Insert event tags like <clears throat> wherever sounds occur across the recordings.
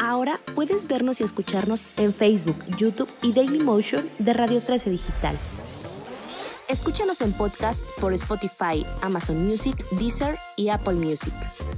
Ahora puedes vernos y escucharnos en Facebook, YouTube y Dailymotion de Radio 13 Digital. Escúchanos en podcast por Spotify, Amazon Music, Deezer y Apple Music.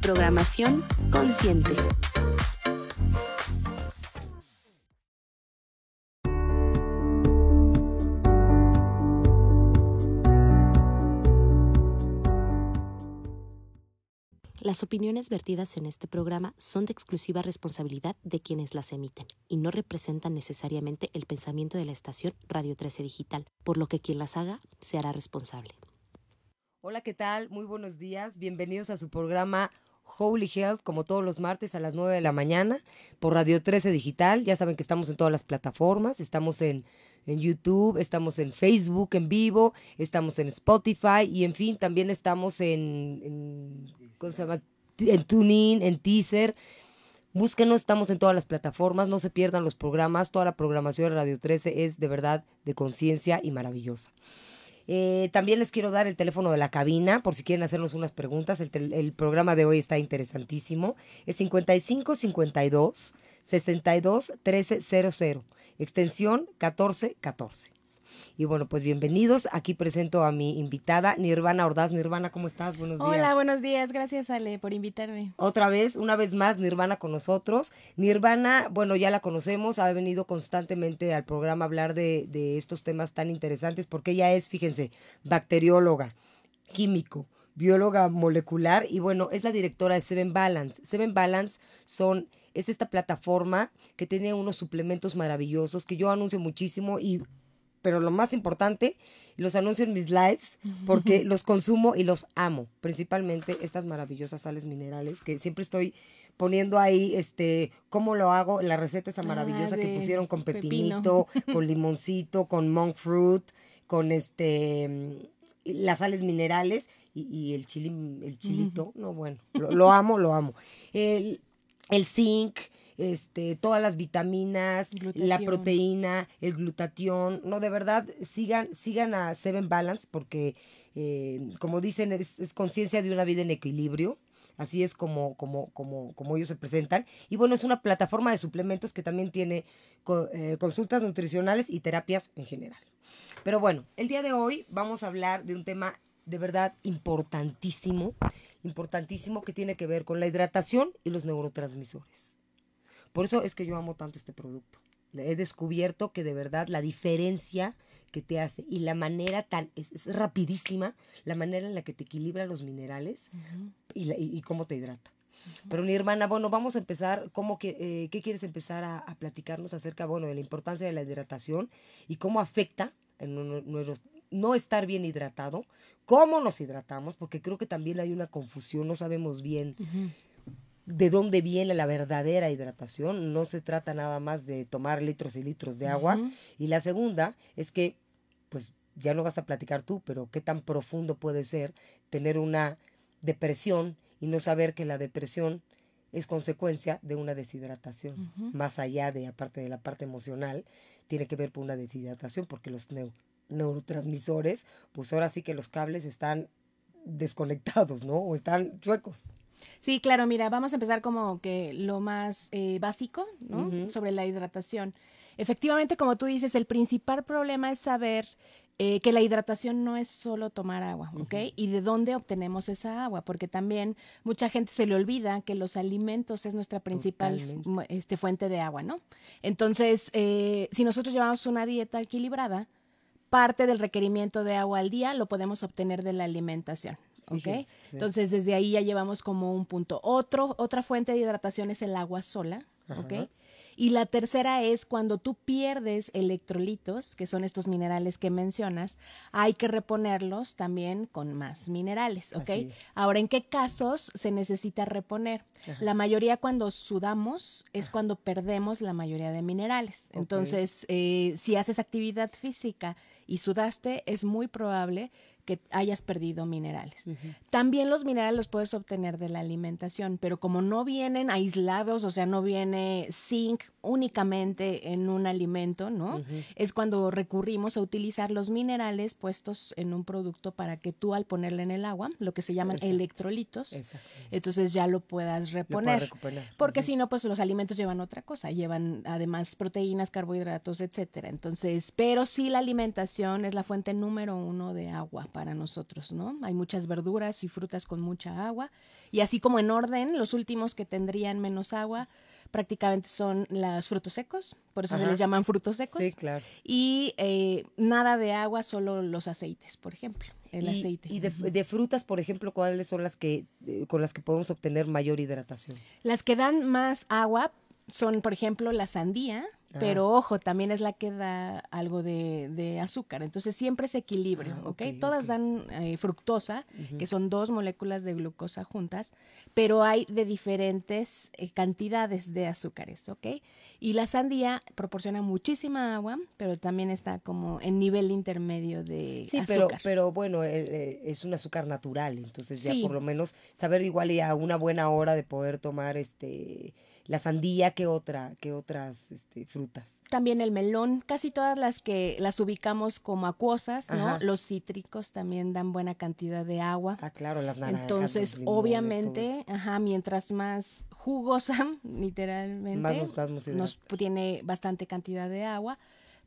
programación consciente. Las opiniones vertidas en este programa son de exclusiva responsabilidad de quienes las emiten y no representan necesariamente el pensamiento de la estación Radio 13 Digital, por lo que quien las haga se hará responsable. Hola, ¿qué tal? Muy buenos días. Bienvenidos a su programa Holy Health, como todos los martes a las 9 de la mañana, por Radio 13 Digital. Ya saben que estamos en todas las plataformas, estamos en, en YouTube, estamos en Facebook en vivo, estamos en Spotify y en fin, también estamos en, ¿cómo se llama? En TuneIn, en Teaser. Búsquenos, estamos en todas las plataformas, no se pierdan los programas, toda la programación de Radio 13 es de verdad de conciencia y maravillosa. Eh, también les quiero dar el teléfono de la cabina por si quieren hacernos unas preguntas. El, el programa de hoy está interesantísimo. Es 55 52 62 13 00, extensión 14 14. Y bueno, pues bienvenidos. Aquí presento a mi invitada, Nirvana Ordaz. Nirvana, ¿cómo estás? Buenos días. Hola, buenos días. Gracias, Ale, por invitarme. Otra vez, una vez más, Nirvana con nosotros. Nirvana, bueno, ya la conocemos, ha venido constantemente al programa a hablar de, de estos temas tan interesantes porque ella es, fíjense, bacterióloga, químico, bióloga molecular y bueno, es la directora de Seven Balance. Seven Balance son, es esta plataforma que tiene unos suplementos maravillosos que yo anuncio muchísimo y pero lo más importante, los anuncio en mis lives porque <laughs> los consumo y los amo, principalmente estas maravillosas sales minerales que siempre estoy poniendo ahí este cómo lo hago, la receta esa Ah, maravillosa que pusieron con pepino. pepinito, con <laughs> limoncito, con monk fruit, con este las sales minerales y, y el chili el chilito, no bueno, lo, lo amo, lo amo. El, el zinc, este, todas las vitaminas, la proteína, el glutatión. No, de verdad, sigan, sigan a Seven Balance porque, eh, como dicen, es, es conciencia de una vida en equilibrio. Así es como, como, como, como ellos se presentan. Y bueno, es una plataforma de suplementos que también tiene co- eh, consultas nutricionales y terapias en general. Pero bueno, el día de hoy vamos a hablar de un tema de verdad importantísimo, importantísimo que tiene que ver con la hidratación y los neurotransmisores. Por eso es que yo amo tanto este producto. He descubierto que de verdad la diferencia que te hace y la manera tan, es, es rapidísima, la manera en la que te equilibra los minerales y, la- y- y cómo te hidrata. Pero mi hermana, bueno, vamos a empezar, ¿cómo que, eh, ¿qué quieres empezar a, a platicarnos acerca, bueno, de la importancia de la hidratación y cómo afecta en no estar bien hidratado, cómo nos hidratamos, porque creo que también hay una confusión, no sabemos bien de dónde viene la verdadera hidratación. No se trata nada más de tomar litros y litros de agua. Y la segunda es que, pues ya no vas a platicar tú, pero qué tan profundo puede ser tener una depresión y no saber que la depresión es consecuencia de una deshidratación. Más allá de, aparte de la parte emocional, tiene que ver con una deshidratación porque los neu- neurotransmisores, pues ahora sí que los cables están desconectados, ¿no? O están chuecos. Sí, claro, mira, vamos a empezar como que lo más eh, básico, ¿no? Sobre la hidratación. Efectivamente, como tú dices, el principal problema es saber eh, que la hidratación no es solo tomar agua, ¿ok? Y de dónde obtenemos esa agua, porque también mucha gente se le olvida que los alimentos es nuestra principal este, fuente de agua, ¿no? Entonces, eh, si nosotros llevamos una dieta equilibrada, parte del requerimiento de agua al día lo podemos obtener de la alimentación. Entonces, desde ahí ya llevamos como un punto. Otro, otra fuente de hidratación es el agua sola, Ajá. ¿ok? Y la tercera es cuando tú pierdes electrolitos, que son estos minerales que mencionas, hay que reponerlos también con más minerales. Ahora, ¿en qué casos se necesita reponer? La mayoría cuando sudamos es cuando perdemos la mayoría de minerales. Entonces, eh, si haces actividad física y sudaste, es muy probable que hayas perdido minerales. También los minerales los puedes obtener de la alimentación, pero como no vienen aislados, o sea, no viene zinc únicamente en un alimento, ¿no? Es cuando recurrimos a utilizar los minerales puestos en un producto para que tú al ponerle en el agua, lo que se llaman Exacto. electrolitos, Exacto. entonces ya lo puedas reponer. recuperar. Porque si no, pues los alimentos llevan otra cosa, llevan además proteínas, carbohidratos, etcétera. Entonces, pero sí la alimentación es la fuente número uno de agua para nosotros, ¿no? Hay muchas verduras y frutas con mucha agua. Y así como en orden, los últimos que tendrían menos agua prácticamente son los frutos secos, por eso se les llaman frutos secos. Sí, claro. Y eh, nada de agua, solo los aceites, por ejemplo, el y, aceite. Y de, de frutas, por ejemplo, ¿cuáles son las que eh, con las que podemos obtener mayor hidratación? Las que dan más agua son, por ejemplo, la sandía, Ah. pero ojo, también es la que da algo de, de azúcar. Entonces siempre es equilibrio, Ah, ¿ok? Todas dan eh, fructosa, que son dos moléculas de glucosa juntas, pero hay de diferentes eh, cantidades de azúcares, ¿ok? Y la sandía proporciona muchísima agua, pero también está como en nivel intermedio de Sí, pero, azúcar. pero bueno, eh, eh, es un azúcar natural, entonces ya Sí. por lo menos saber igual y a una buena hora de poder tomar este la sandía que otra, que otras este, frutas. También el melón, casi todas las que las ubicamos como acuosas, ¿no? Ajá. Los cítricos también dan buena cantidad de agua. Ah, claro, las naranjas. Entonces, limones, obviamente, ajá, mientras más jugosa, <laughs> literalmente, Más nos nos tiene bastante cantidad de agua.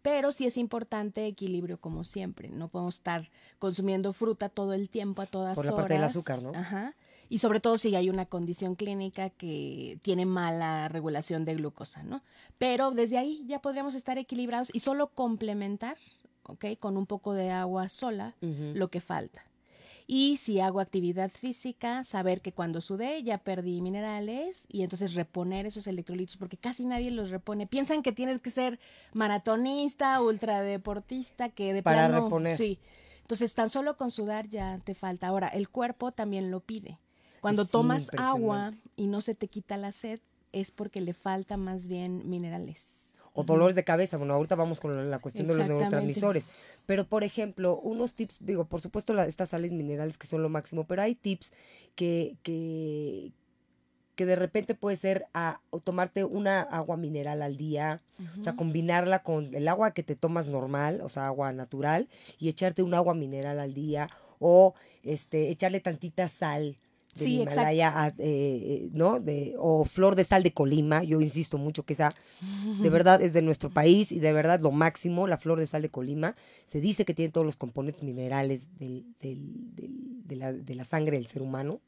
Pero sí es importante equilibrio como siempre. No podemos estar consumiendo fruta todo el tiempo a todas Por horas. la parte del azúcar, ¿no? Ajá. Y sobre todo si hay una condición clínica que tiene mala regulación de glucosa, ¿no? Pero desde ahí ya podríamos estar equilibrados y solo complementar, ¿ok? Con un poco de agua sola lo que falta. Y si hago actividad física, saber que cuando sudé ya perdí minerales y entonces reponer esos electrolitos, porque casi nadie los repone. Piensan que tienes que ser maratonista, ultradeportista, que de Para plano- reponer. Sí. Entonces, tan solo con sudar ya te falta. Ahora, el cuerpo también lo pide. Cuando Es tomas agua y no se te quita la sed, es porque le falta más bien minerales. O dolores de cabeza. Bueno, ahorita vamos con la cuestión de los neurotransmisores. Pero, por ejemplo, unos tips, digo, por supuesto, la- estas sales minerales que son lo máximo, pero hay tips que, que, que de repente puede ser a, o tomarte una agua mineral al día, o sea, combinarla con el agua que te tomas normal, o sea, agua natural, y echarte un agua mineral al día, o este, echarle tantita sal del Sí, exacto. Himalaya, a- eh, ¿no? De, o flor de sal de Colima, yo insisto mucho que esa de <laughs> verdad es de nuestro país y de verdad lo máximo, la flor de sal de Colima, se dice que tiene todos los componentes minerales del, del- del- de, la, de la sangre del ser humano,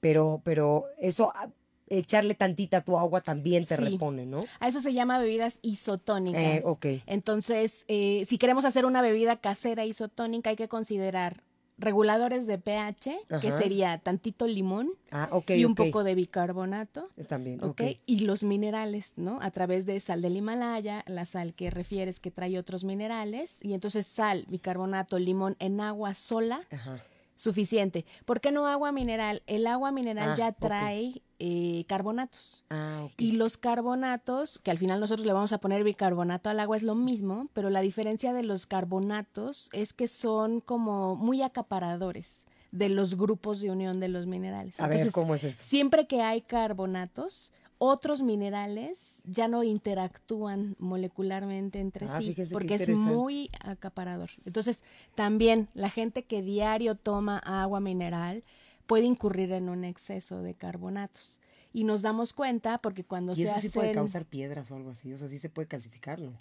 pero, pero eso, ah, echarle tantita a tu agua también te Sí. repone, ¿no? A eso se llama bebidas isotónicas. Eh, ok. Entonces, eh, si queremos hacer una bebida casera isotónica, hay que considerar reguladores de pH, que sería tantito limón Ah, y un poco de bicarbonato. También, ¿ok? ok. Y los minerales, ¿no? A través de sal del Himalaya, la sal que refieres que trae otros minerales, y entonces sal, bicarbonato, limón en agua sola, Ajá. suficiente. ¿Por qué no agua mineral? El agua mineral Ah, ya trae eh, carbonatos. Ah. Y los carbonatos, que al final nosotros le vamos a poner bicarbonato al agua, es lo mismo, pero la diferencia de los carbonatos es que son como muy acaparadores de los grupos de unión de los minerales. A ver, ¿cómo es eso? Siempre que hay carbonatos, otros minerales ya no interactúan molecularmente entre Ah, sí, porque es muy acaparador. Entonces, también la gente que diario toma agua mineral puede incurrir en un exceso de carbonatos. Y nos damos cuenta porque cuando Y se eso sí puede causar piedras o algo así, o sea, sí se puede calcificar, ¿no?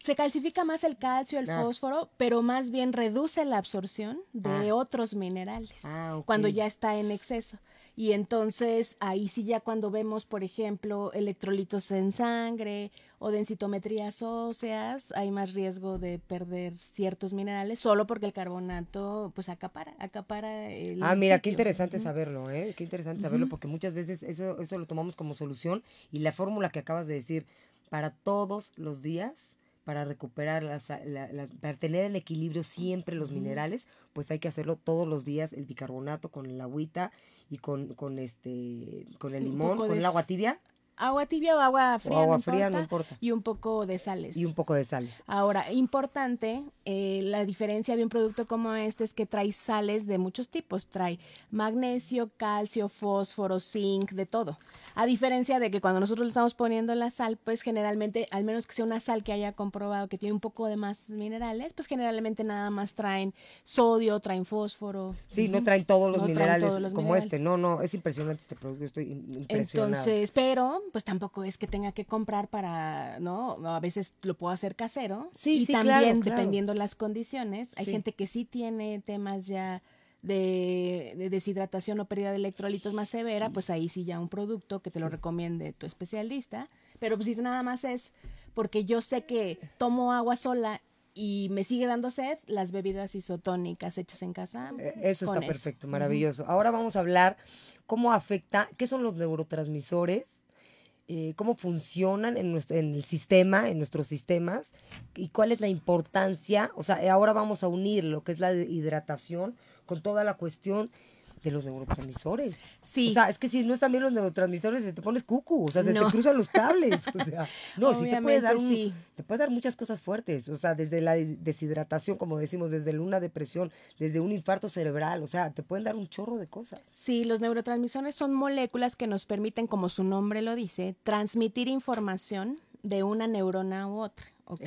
se calcifica más el calcio, el Ah. fósforo, pero más bien reduce la absorción de Ah. otros minerales Ah, cuando ya está en exceso. Y entonces ahí sí ya cuando vemos, por ejemplo, electrolitos en sangre o densitometrías óseas, hay más riesgo de perder ciertos minerales solo porque el carbonato pues acapara, acapara el Ah, mira, qué interesante saberlo, ¿eh? Qué interesante saberlo, porque muchas veces eso, eso lo tomamos como solución y la fórmula que acabas de decir, para todos los días para recuperar las, la- las- para tener en equilibrio siempre los minerales, pues hay que hacerlo todos los días el bicarbonato con el agüita y con, con este con el limón, con el agua tibia Agua tibia o agua fría, agua no, fría, importa, no importa. Y un poco de sales. y un poco de sales. Ahora, importante, eh, la diferencia de un producto como este es que trae sales de muchos tipos. Trae magnesio, calcio, fósforo, zinc, de todo. A diferencia de que cuando nosotros le estamos poniendo la sal, pues generalmente, al menos que sea una sal que haya comprobado que tiene un poco de más minerales, pues generalmente nada más traen sodio, traen fósforo. Sí, no traen todos los No minerales todos los como minerales. este. No, no, es impresionante este producto, estoy im- impresionado. Entonces, pero pues tampoco es que tenga que comprar para, ¿no? A veces lo puedo hacer casero. Sí, y sí, también, claro, claro. dependiendo las condiciones, hay Sí. gente que sí tiene temas ya de, de deshidratación o pérdida de electrolitos más severa, pues ahí sí ya un producto que te lo recomiende tu especialista. Pero pues si nada más es porque yo sé que tomo agua sola y me sigue dando sed, las bebidas isotónicas hechas en casa. Eh, Eso está perfecto, maravilloso. Ahora vamos a hablar cómo afecta, qué son los neurotransmisores, eh, cómo funcionan en, nuestro, en el sistema, en nuestros sistemas, y cuál es la importancia. O sea, ahora vamos a unir lo que es la hidratación con toda la cuestión de los neurotransmisores. Sí. O sea, es que si no están bien los neurotransmisores, se te pones cucu, o sea, se No. te cruzan los cables. O sea, <laughs> no, sí te puede dar un- Obviamente, sí. te puede dar muchas cosas fuertes, o sea, desde la des- deshidratación, como decimos, desde una depresión, desde un infarto cerebral, o sea, te pueden dar un chorro de cosas. Sí, los neurotransmisores son moléculas que nos permiten, como su nombre lo dice, transmitir información de una neurona u otra. ¿ok?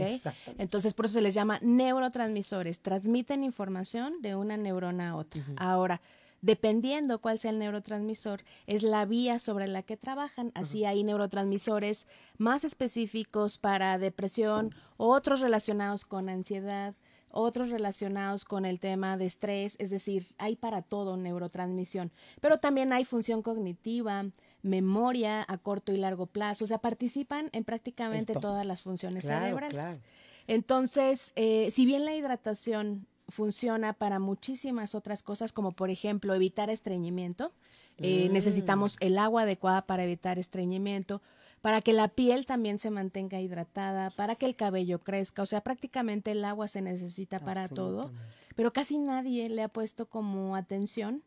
Entonces, por eso se les llama neurotransmisores. Transmiten información de una neurona a otra. Ahora, dependiendo cuál sea el neurotransmisor, es la vía sobre la que trabajan. Así hay neurotransmisores más específicos para depresión, otros relacionados con ansiedad, otros relacionados con el tema de estrés, es decir, hay para todo neurotransmisión, pero también hay función cognitiva, memoria a corto y largo plazo, o sea, participan en prácticamente todas las funciones Claro, cerebrales. claro. Entonces, eh, si bien la hidratación funciona para muchísimas otras cosas, como por ejemplo evitar estreñimiento, eh, Mm. necesitamos el agua adecuada para evitar estreñimiento, para que la piel también se mantenga hidratada, para que el cabello crezca, o sea, prácticamente el agua se necesita para todo, pero casi nadie le ha puesto como atención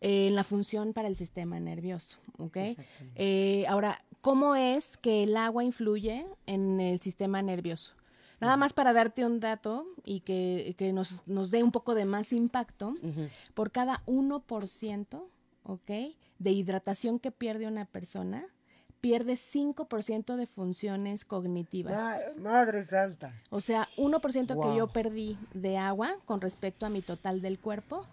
eh, en la función para el sistema nervioso, ¿ok? Eh, ahora, ¿cómo es que el agua influye en el sistema nervioso? Nada más para darte un dato y que, que nos, nos dé un poco de más impacto, por cada 1%, ¿ok? De hidratación que pierde una persona, pierde 5% de funciones cognitivas. Ma- Madre Santa. O sea, 1% que yo Wow. perdí de agua con respecto a mi total del cuerpo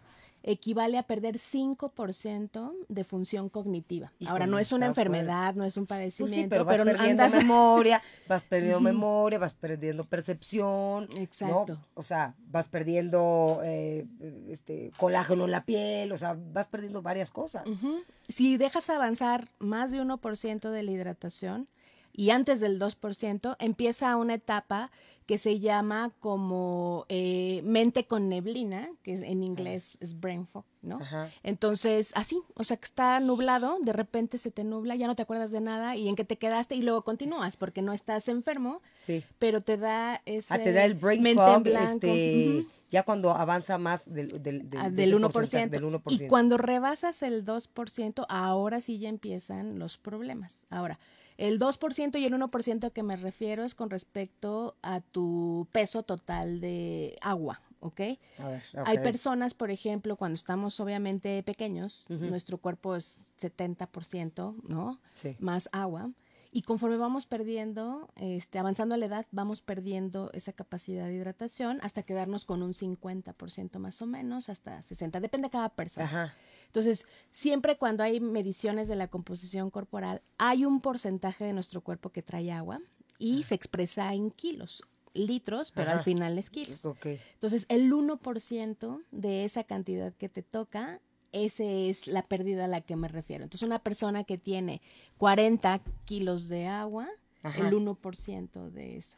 equivale a perder 5% de función cognitiva. Ahora, no es una fuerte. enfermedad, no es un Pues padecimiento, sí, pero vas perdiendo andas... <laughs> memoria, vas perdiendo memoria, vas perdiendo percepción. ¿no? Exacto. O sea, vas perdiendo eh, este colágeno en la piel, o sea, vas perdiendo varias cosas. Si dejas avanzar más de 1% de la hidratación y antes del 2%, empieza una etapa que se llama como eh, mente con neblina, que en inglés es brain fog, ¿no? Ajá. Entonces, así, o sea, que está nublado, de repente se te nubla, ya no te acuerdas de nada y en que te quedaste y luego continúas porque no estás enfermo, Sí. pero te da ese Ah, te da el brain mente en fog, blanco. este, Ujú. ya cuando avanza más del, del, del, Ah, de del ese 1%. porcentaje, del 1%. Y cuando rebasas el 2%, ahora sí ya empiezan los problemas. Ahora, el 2% y el 1% que me refiero es con respecto a tu peso total de agua, ¿ok? A ver, Hay ok. personas, por ejemplo, cuando estamos obviamente pequeños, nuestro cuerpo es 70%, ¿no? Sí. Más agua. Y conforme vamos perdiendo, este, avanzando a la edad, vamos perdiendo esa capacidad de hidratación hasta quedarnos con un 50% más o menos, hasta 60%, depende de cada persona. Ajá. Entonces, siempre cuando hay mediciones de la composición corporal, hay un porcentaje de nuestro cuerpo que trae agua y se expresa en kilos, litros, pero al final es kilos. Entonces, el 1% de esa cantidad que te toca, esa es la pérdida a la que me refiero. Entonces, una persona que tiene 40 kilos de agua, Ajá. el 1% de eso.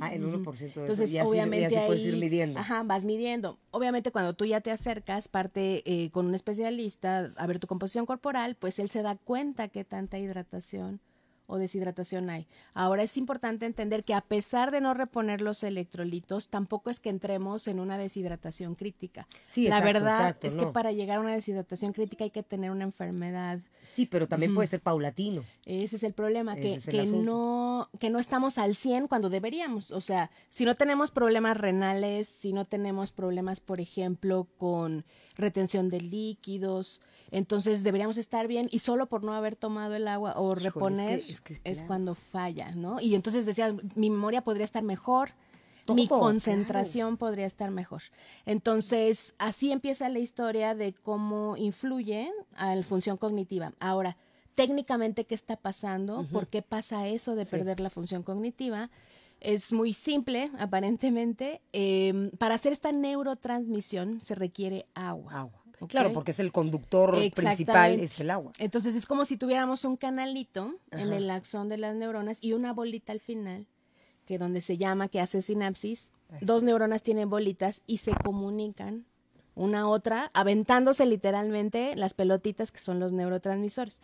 Ah, el ujú. 1% de Entonces, eso. Y así, obviamente y así puedes ir midiendo. Ajá, vas midiendo. Obviamente, cuando tú ya te acercas, parte eh, con un especialista a ver tu composición corporal, pues él se da cuenta que tanta hidratación o deshidratación hay. Ahora es importante entender que a pesar de no reponer los electrolitos, tampoco es que entremos en una deshidratación crítica. Sí, La exacto, verdad exacto, es no. que para llegar a una deshidratación crítica hay que tener una enfermedad. Sí, pero también puede ser paulatino. Ese es el problema, que, el que no, que no estamos al 100 cuando deberíamos. O sea, si no tenemos problemas renales, si no tenemos problemas, por ejemplo, con retención de líquidos, entonces deberíamos estar bien y solo por no haber tomado el agua o Híjole, es que- reponer es que, es claro. cuando falla, ¿no? Y entonces decías, mi memoria podría estar mejor, mi concentración podría estar mejor. Entonces, así empieza la historia de cómo influye a la función cognitiva. Ahora, técnicamente, ¿qué está pasando? ¿Por qué pasa eso de Sí. perder la función cognitiva? Es muy simple, <laughs> aparentemente. Eh, para hacer esta neurotransmisión se requiere agua. Agua. Claro, porque es el conductor principal, es el agua. Entonces es como si tuviéramos un canalito en el axón de las neuronas y una bolita al final, que donde se llama que hace sinapsis. Dos neuronas tienen bolitas y se comunican una a otra, aventándose literalmente las pelotitas que son los neurotransmisores.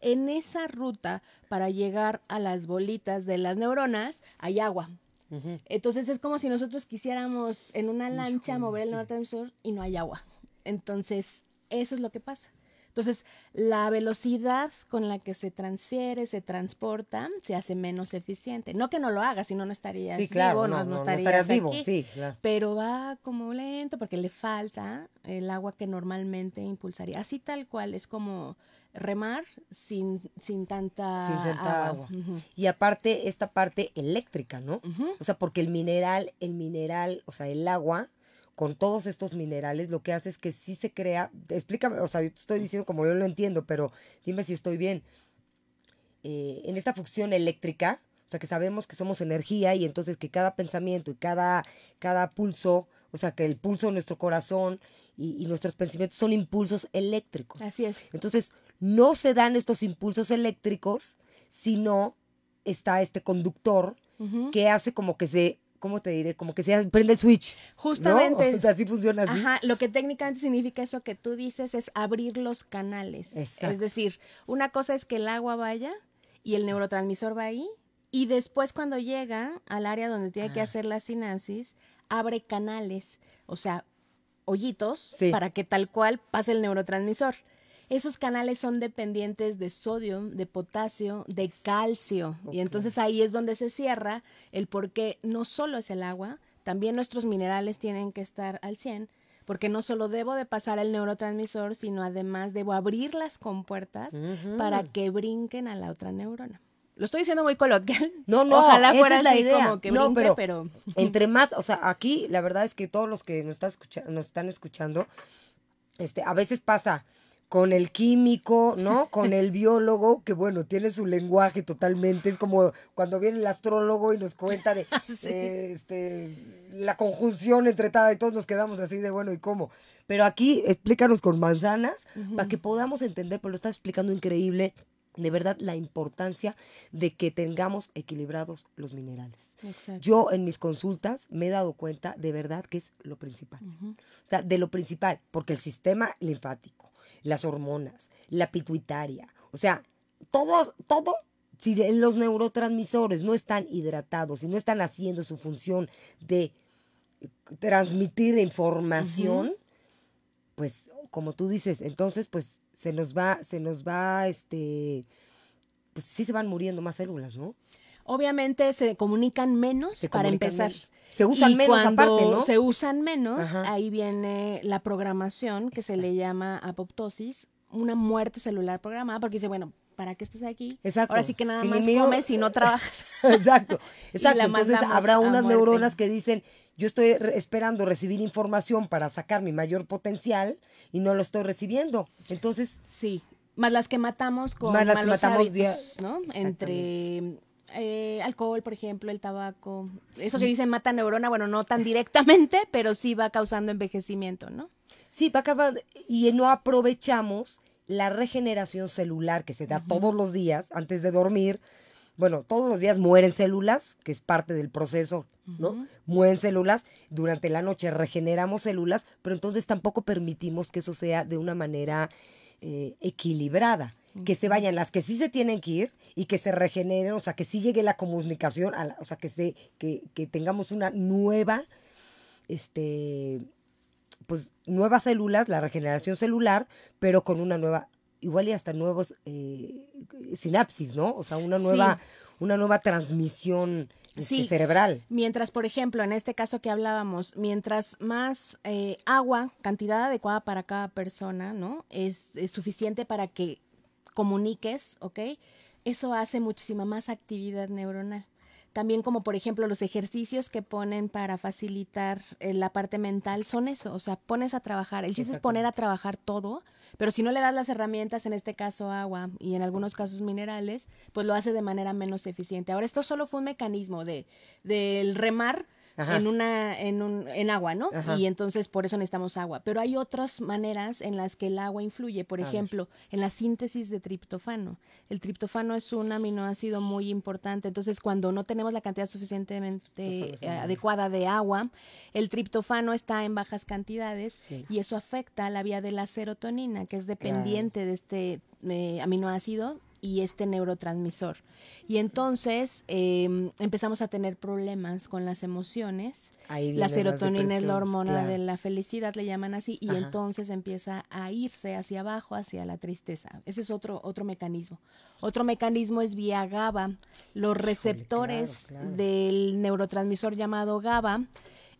En esa ruta, para llegar a las bolitas de las neuronas, hay agua. Entonces es como si nosotros quisiéramos en una lancha Híjole, mover el sí. neurotransmisor y no hay agua. Entonces, eso es lo que pasa. Entonces, la velocidad con la que se transfiere, se transporta, se hace menos eficiente. No que no lo haga, si no, no estarías Sí, claro, vivo, no, no, no, no estarías, vivo, aquí. sí, claro. Pero va como lento porque le falta el agua que normalmente impulsaría. Así tal cual, es como remar sin, sin tanta, sin tanta agua. Y aparte, esta parte eléctrica, ¿no? O sea, porque el mineral, el mineral, o sea, el agua, con todos estos minerales, lo que hace es que sí se crea, explícame, o sea, yo te estoy diciendo como yo lo entiendo, pero dime si estoy bien. Eh, en esta función eléctrica, o sea, que sabemos que somos energía y entonces que cada pensamiento y cada, cada pulso, o sea, que el pulso de nuestro corazón y, y nuestros pensamientos son impulsos eléctricos. Así es. Entonces, no se dan estos impulsos eléctricos si no está este conductor que hace como que se, ¿cómo te diré? Como que se prende el switch. ¿no? Justamente. <laughs> O sea, así funciona así. Ajá, lo que técnicamente significa eso que tú dices es abrir los canales. Exacto. Es decir, una cosa es que el agua vaya y el neurotransmisor va ahí y después cuando llega al área donde tiene que Ah. hacer la sinapsis, abre canales, o sea, hoyitos Sí. para que tal cual pase el neurotransmisor. Esos canales son dependientes de sodio, de potasio, de calcio. Y entonces ahí es donde se cierra el por qué no solo es el agua, también nuestros minerales tienen que estar al 100, porque no solo debo de pasar el neurotransmisor, sino además debo abrir las compuertas para que brinquen a la otra neurona. Lo estoy diciendo muy coloquial. No, no, Ojalá esa fuera es la así idea. como que No, brinque, pero, pero... entre más, o sea, aquí la verdad es que todos los que nos, está escucha- nos están escuchando, este, a veces pasa con el químico, ¿no? Con el biólogo, que bueno, tiene su lenguaje totalmente, es como cuando viene el astrólogo y nos cuenta de <laughs> eh, este, la conjunción entre tal y todos nos quedamos así de bueno, ¿y cómo? Pero aquí explícanos con manzanas para que podamos entender, pero lo estás explicando increíble, de verdad, la importancia de que tengamos equilibrados los minerales. Exacto. Yo en mis consultas me he dado cuenta de verdad que es lo principal. O sea, de lo principal, porque el sistema linfático, las hormonas, la pituitaria, o sea, todos, todo, si los neurotransmisores no están hidratados y no están haciendo su función de transmitir información, pues como tú dices, entonces pues se nos va, se nos va, este, pues sí se van muriendo más células, ¿no? Obviamente se comunican menos Se para comunican empezar. menos. Se usan Y menos aparte, ¿no? Se usan menos, Ajá. ahí viene la programación que se le llama apoptosis, una muerte celular programada, porque dice, bueno, ¿para qué estás aquí? Exacto. Ahora sí que nada más enemigo- comes y no trabajas. <laughs> Exacto, <laughs> exacto. Entonces habrá unas muerte. neuronas que dicen, yo estoy re- esperando recibir información para sacar mi mayor potencial y no lo estoy recibiendo. Entonces, Sí, más las que matamos con Más las que matamos hábitos, ¿no? Entre eh, alcohol, por ejemplo, el tabaco. Eso que dicen mata neurona, bueno, no tan directamente, <laughs> pero sí va causando envejecimiento, ¿no? sí, va acabando y no aprovechamos la regeneración celular que se da todos los días antes de dormir. Bueno, todos los días mueren células, que es parte del proceso, ¿no? Mueren células, durante la noche regeneramos células, pero entonces tampoco permitimos que eso sea de una manera eh, equilibrada. Que se vayan las que sí se tienen que ir y que se regeneren, o sea, que sí llegue la comunicación, a la- o sea, que, se, que, que tengamos una nueva, este, pues nuevas células, la regeneración celular, pero con una nueva, igual y hasta nuevos eh, sinapsis, ¿no? O sea, una Sí. nueva, una nueva transmisión este, Sí. cerebral. Mientras, por ejemplo, en este caso que hablábamos, mientras más eh, agua, cantidad adecuada para cada persona, ¿no? Es, es suficiente para que comuniques, ¿ok? Eso hace muchísima más actividad neuronal. También como por ejemplo los ejercicios que ponen para facilitar eh, la parte mental son eso, o sea, pones a trabajar. El chiste es poner a trabajar todo, pero si no le das las herramientas, en este caso agua y en algunos casos minerales, pues lo hace de manera menos eficiente. Ahora, esto solo fue un mecanismo de del remar Ajá. en una en un en agua, ¿no? Ajá. Y entonces por eso necesitamos agua, pero hay otras maneras en las que el agua influye, por A ver. ejemplo, en la síntesis de triptofano. El triptofano es un aminoácido muy importante, entonces cuando no tenemos la cantidad suficientemente eh, adecuada de agua, el triptofano está en bajas cantidades Sí. y eso afecta la vía de la serotonina, que es dependiente de este eh, aminoácido y este neurotransmisor. Y entonces eh, empezamos a tener problemas con las emociones. Ahí La serotonina es la hormona claro. de la felicidad, le llaman así, y Ajá. entonces empieza a irse hacia abajo, hacia la tristeza. Ese es otro, otro mecanismo. Otro mecanismo es vía GABA. Los receptores claro, claro. del neurotransmisor llamado GABA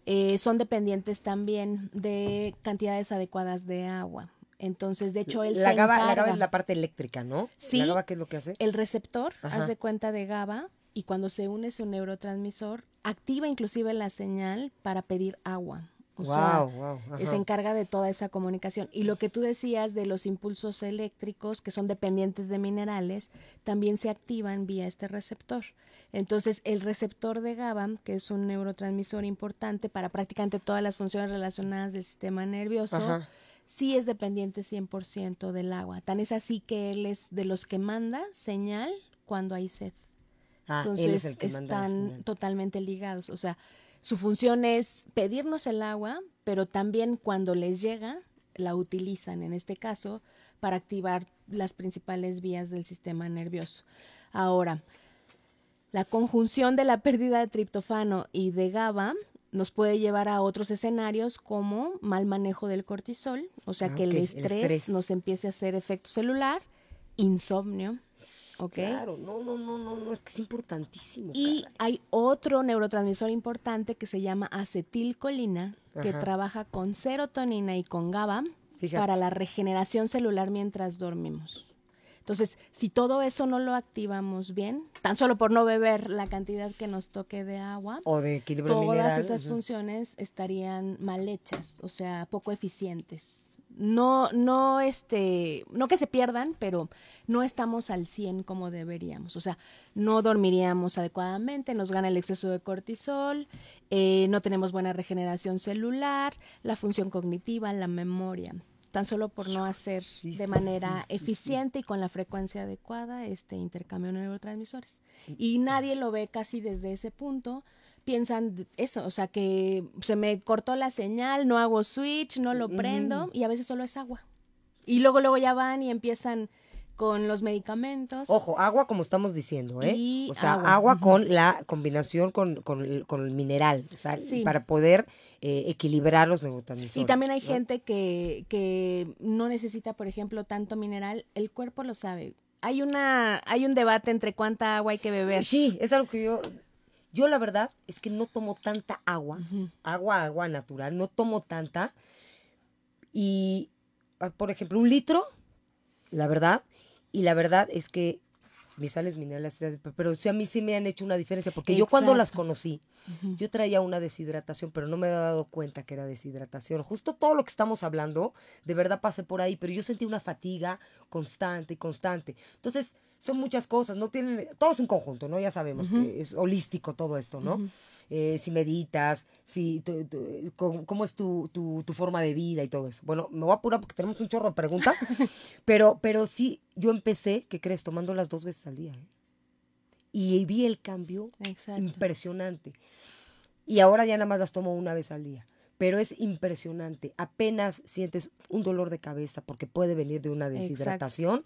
eh, son dependientes también de cantidades adecuadas de agua. Entonces, de hecho, él la se GABA, la GABA es la parte eléctrica, ¿no? Sí. ¿La GABA qué es lo que hace? el receptor, Ajá. de cuenta de GABA, y cuando se une su neurotransmisor, activa inclusive la señal para pedir agua. O sea, Guau, guau, eh, se encarga de toda esa comunicación. Y lo que tú decías de los impulsos eléctricos, que son dependientes de minerales, también se activan vía este receptor. Entonces, el receptor de GABA, que es un neurotransmisor importante para prácticamente todas las funciones relacionadas del sistema nervioso, Ajá. Sí es dependiente 100% del agua. Tan es así que él es de los que manda señal cuando hay sed. Ah, Entonces él es el que manda la están totalmente ligados. O sea, su función es pedirnos el agua, pero también cuando les llega, la utilizan, en este caso, para activar las principales vías del sistema nervioso. Ahora, la conjunción de la pérdida de triptofano y de GABA nos puede llevar a otros escenarios como mal manejo del cortisol, o sea Ah, que el, el estrés nos empiece a hacer efecto celular, insomnio, ¿ok? Claro, no, no, no, no, no, es que es importantísimo. Y caray. hay otro neurotransmisor importante que se llama acetilcolina, que trabaja con serotonina y con GABA Fíjate. para la regeneración celular mientras dormimos. Entonces, si todo eso no lo activamos bien, tan solo por no beber la cantidad que nos toque de agua, O de equilibrio todas mineral. esas funciones estarían mal hechas, o sea, poco eficientes. No, no, este, no que se pierdan, pero no estamos al 100 como deberíamos. O sea, no dormiríamos adecuadamente, nos gana el exceso de cortisol, eh, no tenemos buena regeneración celular, la función cognitiva, la memoria. Tan solo por no hacer de manera eficiente y con la frecuencia adecuada este intercambio de neurotransmisores. Y nadie lo ve casi desde ese punto. Piensan eso, o sea, que se me cortó la señal, no hago switch, no lo prendo y a veces solo es agua. Y luego, luego ya van y empiezan con los medicamentos. Ojo, agua como estamos diciendo, ¿eh? Y o sea, agua, con la combinación con, con el, con el mineral, o sea, Sí. para poder eh, equilibrar los neurotransmisores. Y también hay ¿no? gente que, que no necesita, por ejemplo, tanto mineral, el cuerpo lo sabe. Hay una, hay un debate entre cuánta agua hay que beber. Sí, es algo que yo, yo la verdad es que no tomo tanta agua, agua, agua natural, no tomo tanta. Y, ah, por ejemplo, un litro, la verdad, y la verdad es que mis sales minerales, pero sí a mí sí me han hecho una diferencia, porque yo cuando las conocí, yo traía una deshidratación, pero no me había dado cuenta que era deshidratación. Justo todo lo que estamos hablando, de verdad pasé por ahí, pero yo sentí una fatiga constante y constante. Entonces, son muchas cosas, no tienen, todo es un conjunto, ¿no? Ya sabemos que es holístico todo esto, ¿no? Eh, si meditas, si tu- tu- cómo, es tu, tu, forma de vida y todo eso. Bueno, me voy a apurar porque tenemos un chorro de preguntas, <laughs> pero, pero sí, yo empecé, ¿qué crees? Tomándolas dos veces al día, ¿eh? Y vi el cambio Exacto. impresionante. Y ahora ya nada más las tomo una vez al día. Pero es impresionante. Apenas sientes un dolor de cabeza porque puede venir de una deshidratación.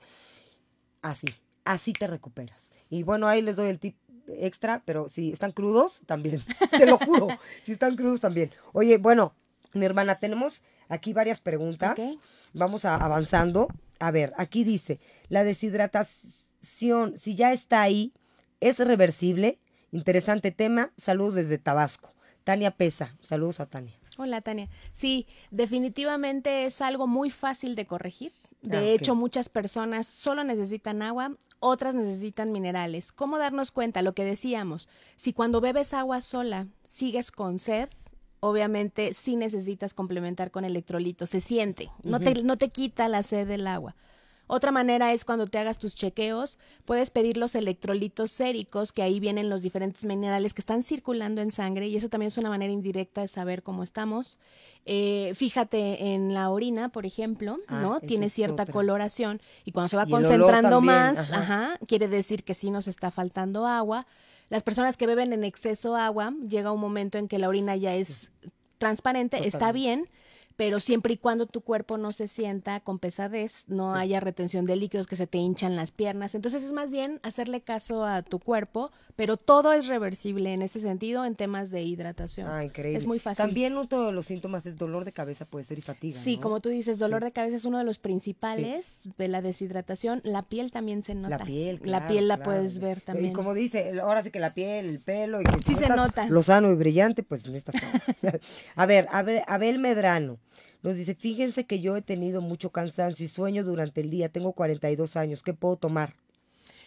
así, así te recuperas. Y bueno, ahí les doy el tip extra, pero si están crudos, también, <laughs> te lo juro, si están crudos también. Oye, bueno, mi hermana, tenemos aquí varias preguntas. Vamos a- avanzando. A ver, aquí dice, la deshidratación, si ya está ahí, es reversible. Interesante tema. Saludos desde Tabasco. Tania Pesa. Saludos a Tania. Hola, Tania. Sí, definitivamente es algo muy fácil de corregir. De Ah, hecho, muchas personas solo necesitan agua, otras necesitan minerales. ¿Cómo darnos cuenta? Lo que decíamos, si cuando bebes agua sola sigues con sed, obviamente sí necesitas complementar con electrolitos. Se siente, no, te, no te quita la sed del agua. Otra manera es cuando te hagas tus chequeos, puedes pedir los electrolitos séricos, que ahí vienen los diferentes minerales que están circulando en sangre, y eso también es una manera indirecta de saber cómo estamos. Eh, fíjate en la orina, por ejemplo, Ah, ¿no? Tiene cierta coloración, y cuando se va Y concentrando más, ajá. ajá, quiere decir que sí nos está faltando agua. Las personas que beben en exceso agua, llega un momento en que la orina ya es transparente, está bien, pero siempre y cuando tu cuerpo no se sienta con pesadez, no Sí. haya retención de líquidos que se te hinchan las piernas. Entonces es más bien hacerle caso a tu cuerpo, pero todo es reversible en ese sentido en temas de hidratación. Ah, increíble. Es muy fácil. También otro de los síntomas es dolor de cabeza, puede ser y fatiga. Sí, ¿no? como tú dices, dolor Sí. de cabeza es uno de los principales de la deshidratación. La piel también se nota. La piel, La claro, piel la claro. puedes ver también. Y como dice, ahora sí que la piel, el pelo y que Sí si se estás nota. Lozano y brillante, pues en esta A ver, a ver, Abel Medrano nos dice, fíjense que yo he tenido mucho cansancio y sueño durante el día, tengo 42 años, ¿qué puedo tomar?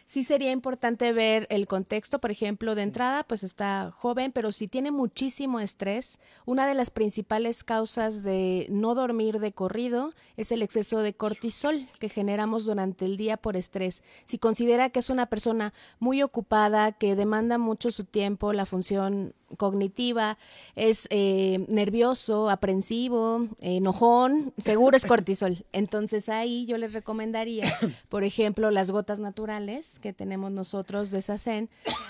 Sí sería importante ver el contexto, por ejemplo, de entrada, pues está joven, pero si tiene muchísimo estrés, una de las principales causas de no dormir de corrido es el exceso de cortisol que generamos durante el día por estrés. Si considera que es una persona muy ocupada, que demanda mucho su tiempo, la función cognitiva, es eh, nervioso, aprensivo, enojón, seguro es cortisol. <laughs> Entonces ahí yo les recomendaría, por ejemplo, las gotas naturales que tenemos nosotros de Sacen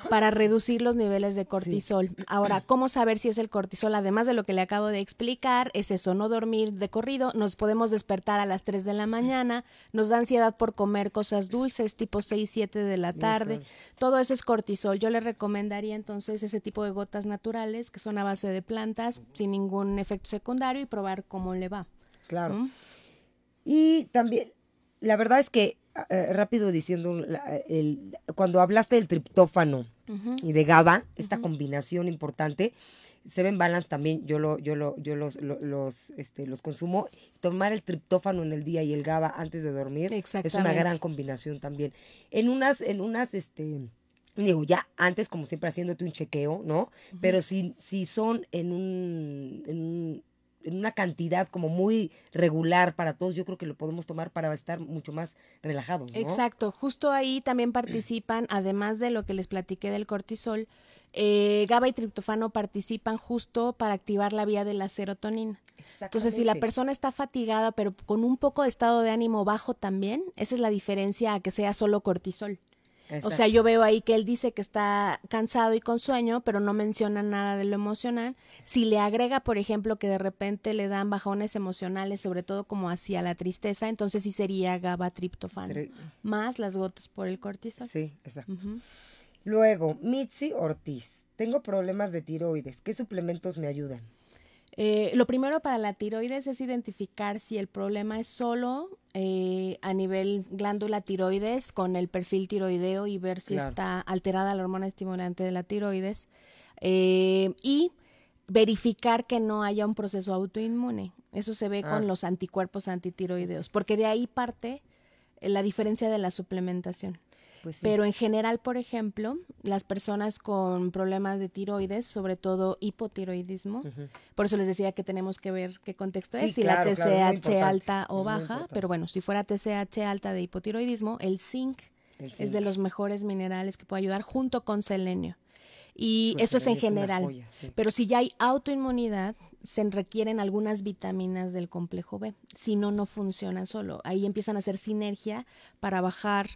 para reducir los niveles de cortisol. <clears throat> Ahora, ¿cómo saber si es el cortisol? Además de lo que le acabo de explicar, es eso, no dormir de corrido, nos podemos despertar a las 3 de la mañana, nos da ansiedad por comer cosas dulces tipo 6, 7 de la tarde. Todo eso es cortisol. Yo le recomendaría entonces ese tipo de gotas naturales que son a base de plantas sin ningún efecto secundario y probar cómo le va. Claro. Y también, la verdad es que, eh, rápido diciendo, la- el- cuando hablaste del triptófano y de GABA, esta combinación importante, Seven Balance también yo lo, yo lo, yo los, lo- los, este, los consumo. Tomar el triptófano en el día y el GABA antes de dormir es una gran combinación también. En unas, en unas, este, digo, ya antes como siempre haciéndote un chequeo, ¿no? Pero si, si son en un, en un- en una cantidad como muy regular para todos, yo creo que lo podemos tomar para estar mucho más relajados, ¿no? Exacto, justo ahí también participan, <clears throat> además de lo que les platiqué del cortisol, eh, GABA y triptofano participan justo para activar la vía de la serotonina. Entonces, si la persona está fatigada, pero con un poco de estado de ánimo bajo también, esa es la diferencia a que sea solo cortisol. O sea, yo veo ahí que él dice que está cansado y con sueño, pero no menciona nada de lo emocional. Si le agrega, por ejemplo, que de repente le dan bajones emocionales, sobre todo como hacia la tristeza, entonces sí sería GABA triptofano, Tri- más las gotas por el cortisol. Sí, exacto. Luego, Mitzi Ortiz. Tengo problemas de tiroides. ¿Qué suplementos me ayudan? Eh, lo primero para la tiroides es identificar si el problema es solo eh, a nivel glándula tiroides con el perfil tiroideo y ver si Claro. está alterada la hormona estimulante de la tiroides eh, y verificar que no haya un proceso autoinmune. Eso se ve Ah. con los anticuerpos antitiroideos, porque de ahí parte eh, la diferencia de la suplementación. Pues sí. Pero en general, por ejemplo, las personas con problemas de tiroides, sobre todo hipotiroidismo, por eso les decía que tenemos que ver qué contexto Sí, es, si claro, la claro, TSH importante, alta o baja, pero bueno, si fuera TSH alta de hipotiroidismo, el zinc, El es de los mejores minerales que puede ayudar junto con selenio. Y Pues esto es en general. joya, sí. Pero si ya hay autoinmunidad, se requieren algunas vitaminas del complejo B. Si no, no funciona solo. Ahí empiezan a hacer sinergia para bajar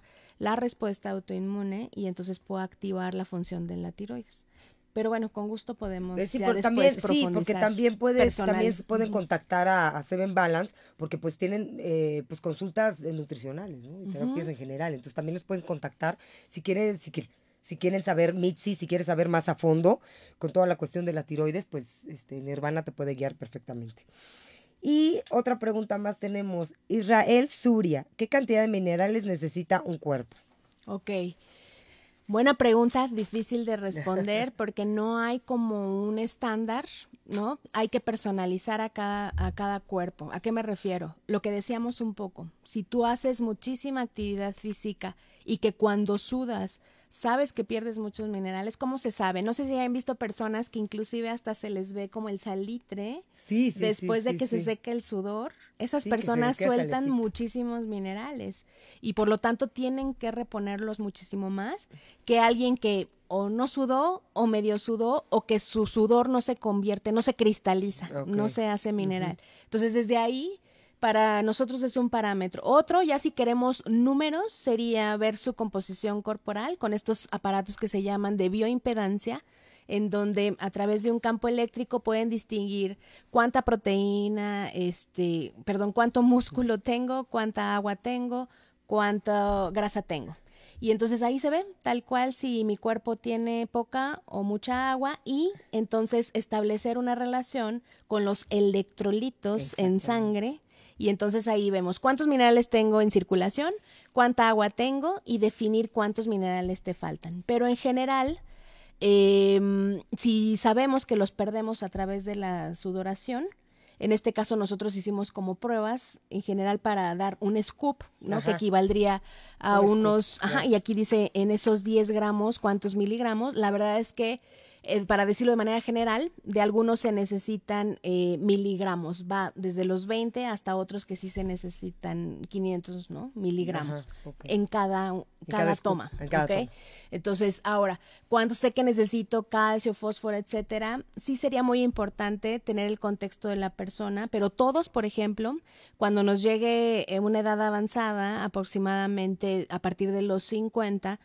la respuesta autoinmune y entonces puede activar la función de la tiroides. Pero bueno, con gusto podemos Es ya también, sí, porque también puedes, también se pueden contactar a, a Seven Balance, porque pues tienen eh, pues consultas eh, nutricionales, ¿no? Y terapias en general. Entonces también los pueden contactar si quieren, si, si quieren saber Mitzi, si quieres saber más a fondo con toda la cuestión de la tiroides, pues este Nirvana te puede guiar perfectamente. Y otra pregunta más tenemos. Israel Suria, ¿qué cantidad de minerales necesita un cuerpo? Ok. Buena pregunta, difícil de responder <laughs> porque no hay como un estándar, ¿no? Hay que personalizar a cada, a cada cuerpo. ¿A qué me refiero? Lo que decíamos un poco. Si tú haces muchísima actividad física y que cuando sudas sabes que pierdes muchos minerales, ¿cómo se sabe? No sé si han visto personas que inclusive hasta se les ve como el salitre Sí, sí, después sí, de que se seca el sudor, esas que personas sueltan muchísimos minerales y por lo tanto tienen que reponerlos muchísimo más que alguien que o no sudó o medio sudó o que su sudor no se convierte, no se cristaliza, no se hace mineral. Entonces desde ahí para nosotros es un parámetro. Otro, ya si queremos números, sería ver su composición corporal con estos aparatos que se llaman de bioimpedancia, en donde a través de un campo eléctrico pueden distinguir cuánta proteína, este, perdón, cuánto músculo tengo, cuánta agua tengo, cuánta grasa tengo. Y entonces ahí se ve tal cual si mi cuerpo tiene poca o mucha agua y entonces establecer una relación con los electrolitos en sangre y entonces ahí vemos cuántos minerales tengo en circulación, cuánta agua tengo y definir cuántos minerales te faltan. Pero en general, eh, si sabemos que los perdemos a través de la sudoración, en este caso nosotros hicimos como pruebas en general para dar un scoop, ¿no? Que equivaldría a Un scoop, unos, ajá, y aquí dice en esos 10 gramos cuántos miligramos. La verdad es que, eh, para decirlo de manera general, de algunos se necesitan eh, miligramos, va desde los 20 hasta otros que sí se necesitan 500, ¿no? Miligramos Ajá, en cada, cada, toma. en cada ¿ok? toma. Entonces, ahora, cuando sé que necesito calcio, fósforo, etcétera, sí sería muy importante tener el contexto de la persona, pero todos, por ejemplo, cuando nos llegue eh, una edad avanzada, aproximadamente a partir de los 50,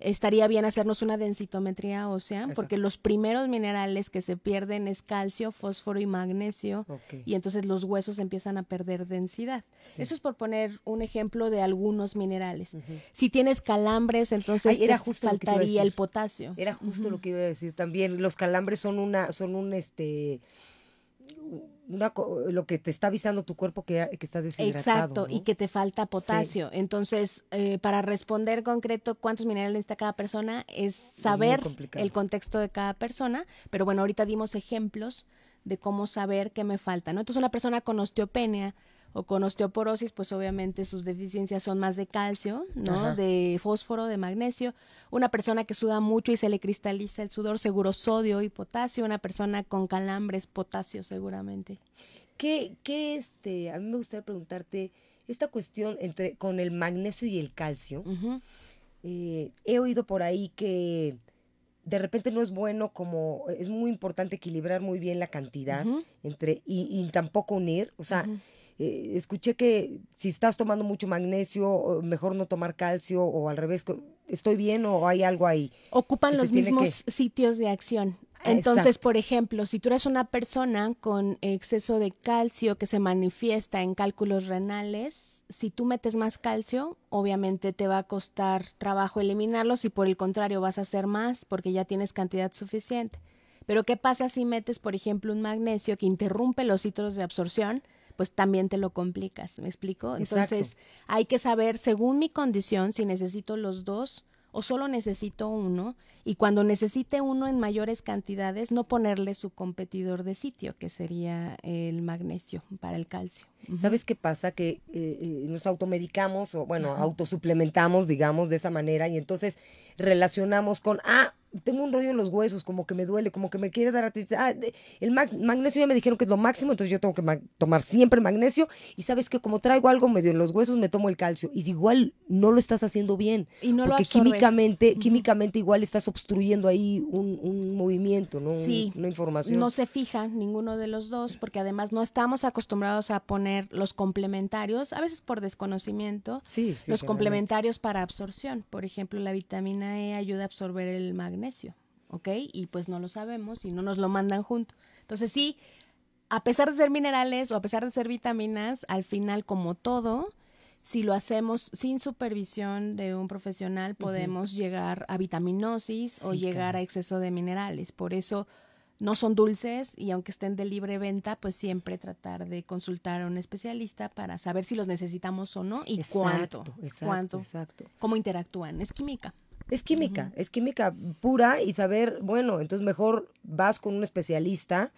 estaría bien hacernos una densitometría ósea, porque los primeros minerales que se pierden es calcio, fósforo y magnesio, y entonces los huesos empiezan a perder densidad. Sí. Eso es por poner un ejemplo de algunos minerales. Si tienes calambres, entonces Ay, era te justo faltaría el potasio. Era justo lo que iba a decir también. Los calambres son una, son un este una lo que te está avisando tu cuerpo que, que estás deshidratado. Exacto, y que te falta potasio. Entonces, eh, para responder concreto cuántos minerales necesita cada persona, es saber el contexto de cada persona. Pero bueno, ahorita dimos ejemplos de cómo saber qué me falta. ¿no? Entonces, una persona con osteopenia o con osteoporosis, pues obviamente sus deficiencias son más de calcio, ¿no? Ajá. De fósforo, de magnesio. Una persona que suda mucho y se le cristaliza el sudor, seguro sodio y potasio. Una persona con calambres, potasio seguramente. ¿Qué, qué este, a mí me gustaría preguntarte esta cuestión entre con el magnesio y el calcio? Eh, he oído por ahí que de repente no es bueno como es muy importante equilibrar muy bien la cantidad entre y, y tampoco unir o sea. Eh, escuché que si estás tomando mucho magnesio mejor no tomar calcio o al revés estoy bien o hay algo ahí ocupan los mismos sitios de acción. Ah, Entonces, exacto. por ejemplo, si tú eres una persona con exceso de calcio que se manifiesta en cálculos renales, si tú metes más calcio, obviamente te va a costar trabajo eliminarlos y por el contrario vas a hacer más porque ya tienes cantidad suficiente. Pero ¿qué pasa si metes, por ejemplo, un magnesio que interrumpe los ciclos de absorción? Pues también te lo complicas, ¿me explico? Exacto. Entonces, hay que saber, según mi condición, si necesito los dos o solo necesito uno y cuando necesite uno en mayores cantidades no ponerle su competidor de sitio que sería el magnesio para el calcio. ¿Sabes qué pasa? Que eh, eh, nos automedicamos o, bueno, autosuplementamos, digamos, de esa manera y entonces relacionamos con, ah, tengo un rollo en los huesos, como que me duele, como que me quiere dar artritis. Ah, el mag- magnesio ya me dijeron que es lo máximo, entonces yo tengo que ma- tomar siempre magnesio y sabes que como traigo algo medio en los huesos, me tomo el calcio. Y igual no lo estás haciendo bien. Y no lo porque absorbes. químicamente, químicamente igual estás obstruyendo ahí un, un movimiento, ¿no? Un- Sí, una información. No se fija ninguno de los dos porque además no estamos acostumbrados a poner los complementarios, a veces por desconocimiento, Sí, sí, los complementarios para absorción. Por ejemplo, la vitamina E ayuda a absorber el magnesio. ¿Ok? Y pues no lo sabemos y no nos lo mandan junto. Entonces sí, a pesar de ser minerales o a pesar de ser vitaminas, al final como todo, si lo hacemos sin supervisión de un profesional, podemos llegar a vitaminosis o llegar claro. a exceso de minerales. Por eso no son dulces y aunque estén de libre venta, pues siempre tratar de consultar a un especialista para saber si los necesitamos o no y cuánto. Exacto, cuánto, exacto. cómo interactúan. Es química. Es química, es química pura y saber, bueno, entonces mejor vas con un especialista,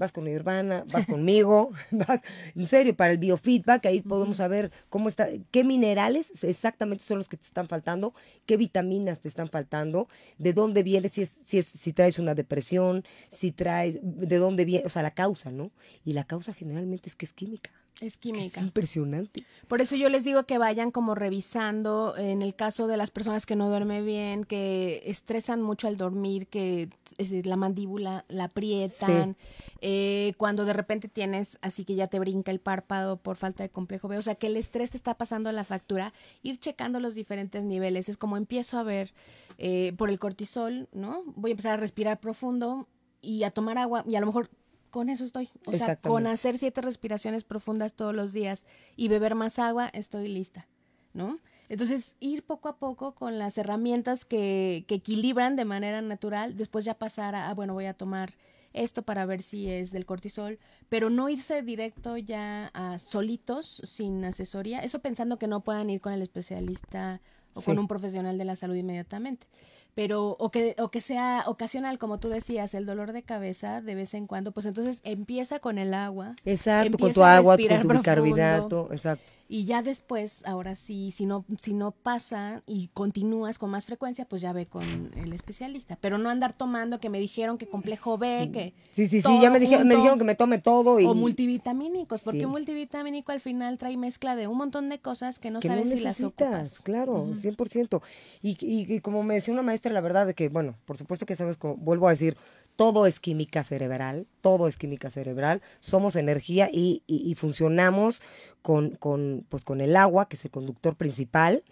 vas con Nirvana, vas <laughs> conmigo, <laughs> vas, en serio, para el biofeedback, ahí podemos saber cómo está, qué minerales exactamente son los que te están faltando, qué vitaminas te están faltando, de dónde viene, si es, si es, si traes una depresión, si traes, de dónde viene, o sea, la causa, ¿no? Y la causa generalmente es que es química. Es Es química. impresionante. Por eso yo les digo que vayan como revisando en el caso de las personas que no duermen bien, que estresan mucho al dormir, que es- la mandíbula la aprietan, eh, cuando de repente tienes así que ya te brinca el párpado por falta de complejo B, o sea que el estrés te está pasando a la factura, ir checando los diferentes niveles, es como empiezo a ver eh, por el cortisol, ¿no? Voy a empezar a respirar profundo y a tomar agua y a lo mejor con eso estoy. O sea, con hacer siete respiraciones profundas todos los días y beber más agua, estoy lista, ¿no? Entonces, ir poco a poco con las herramientas que, que equilibran de manera natural, después ya pasar a, ah, bueno, voy a tomar esto para ver si es del cortisol, pero no irse directo ya a solitos, sin asesoría, eso pensando que no puedan ir con el especialista o con un profesional de la salud inmediatamente. Pero, o que, o que sea ocasional, como tú decías, el dolor de cabeza de vez en cuando, pues entonces empieza con el agua. Exacto, con tu agua, con tu bicarbonato, exacto. Y ya después, ahora sí, si no, si no pasa y continúas con más frecuencia, pues ya ve con el especialista. Pero no andar tomando que me dijeron que complejo B, que. Sí, sí, sí, ya me dijeron, me dijeron que me tome todo y O multivitamínicos, porque Sí. un multivitamínico al final trae mezcla de un montón de cosas que no que sabes no si las necesitas, ocupas. claro, 100%. Y, y, y como me decía una maestra, la verdad de que, bueno, por supuesto que sabes, como, vuelvo a decir, todo es química cerebral, todo es química cerebral, somos energía y, y- y funcionamos con, con, pues, con el agua, que es el conductor principal,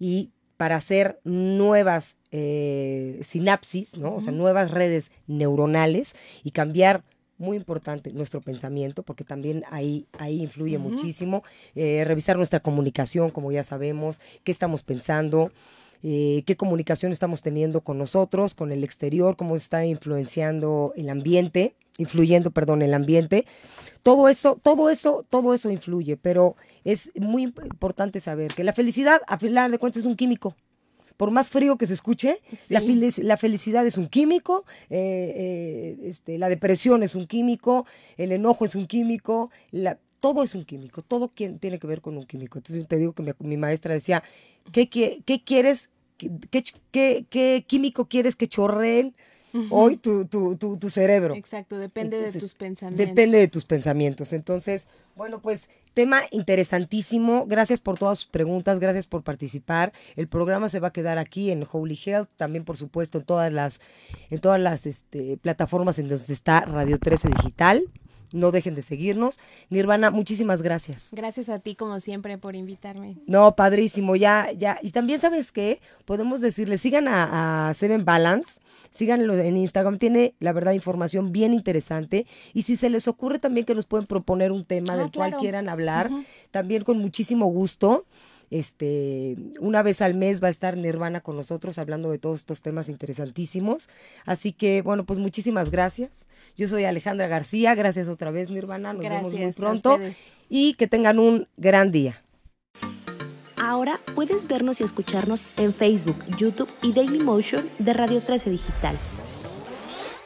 y para hacer nuevas eh, sinapsis, ¿no? O sea, nuevas redes neuronales y cambiar, muy importante, nuestro pensamiento, porque también ahí, ahí influye muchísimo. Eh, revisar nuestra comunicación, como ya sabemos, qué estamos pensando, eh, qué comunicación estamos teniendo con nosotros, con el exterior, cómo está influenciando el ambiente, influyendo, perdón, el ambiente. Todo eso, todo eso, todo eso influye, pero es muy imp- importante saber que la felicidad, a final de cuentas, es un químico. Por más frío que se escuche, la felicidad es un químico, eh, eh, este, la depresión es un químico, el enojo es un químico, la- todo es un químico, todo tiene que ver con un químico. Entonces te digo que mi, mi maestra decía, ¿qué, qui- qué quieres? ¿Qué, qué qué- qué químico quieres que chorreen hoy tu, tu, tu, tu cerebro? Exacto, depende de tus pensamientos. Depende de tus pensamientos. Entonces, bueno, pues tema interesantísimo. Gracias por todas sus preguntas, gracias por participar. El programa se va a quedar aquí en Holy Health, también por supuesto en todas las en todas las este, plataformas en donde está Radio 13 Digital. No dejen de seguirnos. Nirvana, muchísimas gracias. Gracias a ti, como siempre, por invitarme. No, padrísimo, ya, ya. Y también, ¿sabes qué? Podemos decirle, sigan a, a Seven Balance, síganlo en Instagram, tiene, la verdad, información bien interesante. Y si se les ocurre también que nos pueden proponer un tema Ah, del cual quieran hablar, también con muchísimo gusto. Este, una vez al mes va a estar Nirvana con nosotros hablando de todos estos temas interesantísimos. Así que, bueno, pues muchísimas gracias. Yo soy Alejandra García, gracias otra vez, Nirvana. Nos vemos muy pronto. Y que tengan un gran día. Ahora puedes vernos y escucharnos en Facebook, YouTube y Dailymotion de Radio 13 Digital.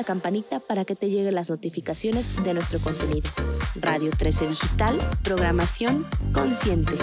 la campanita para que te lleguen las notificaciones de nuestro contenido. Radio 13 Digital, programación consciente.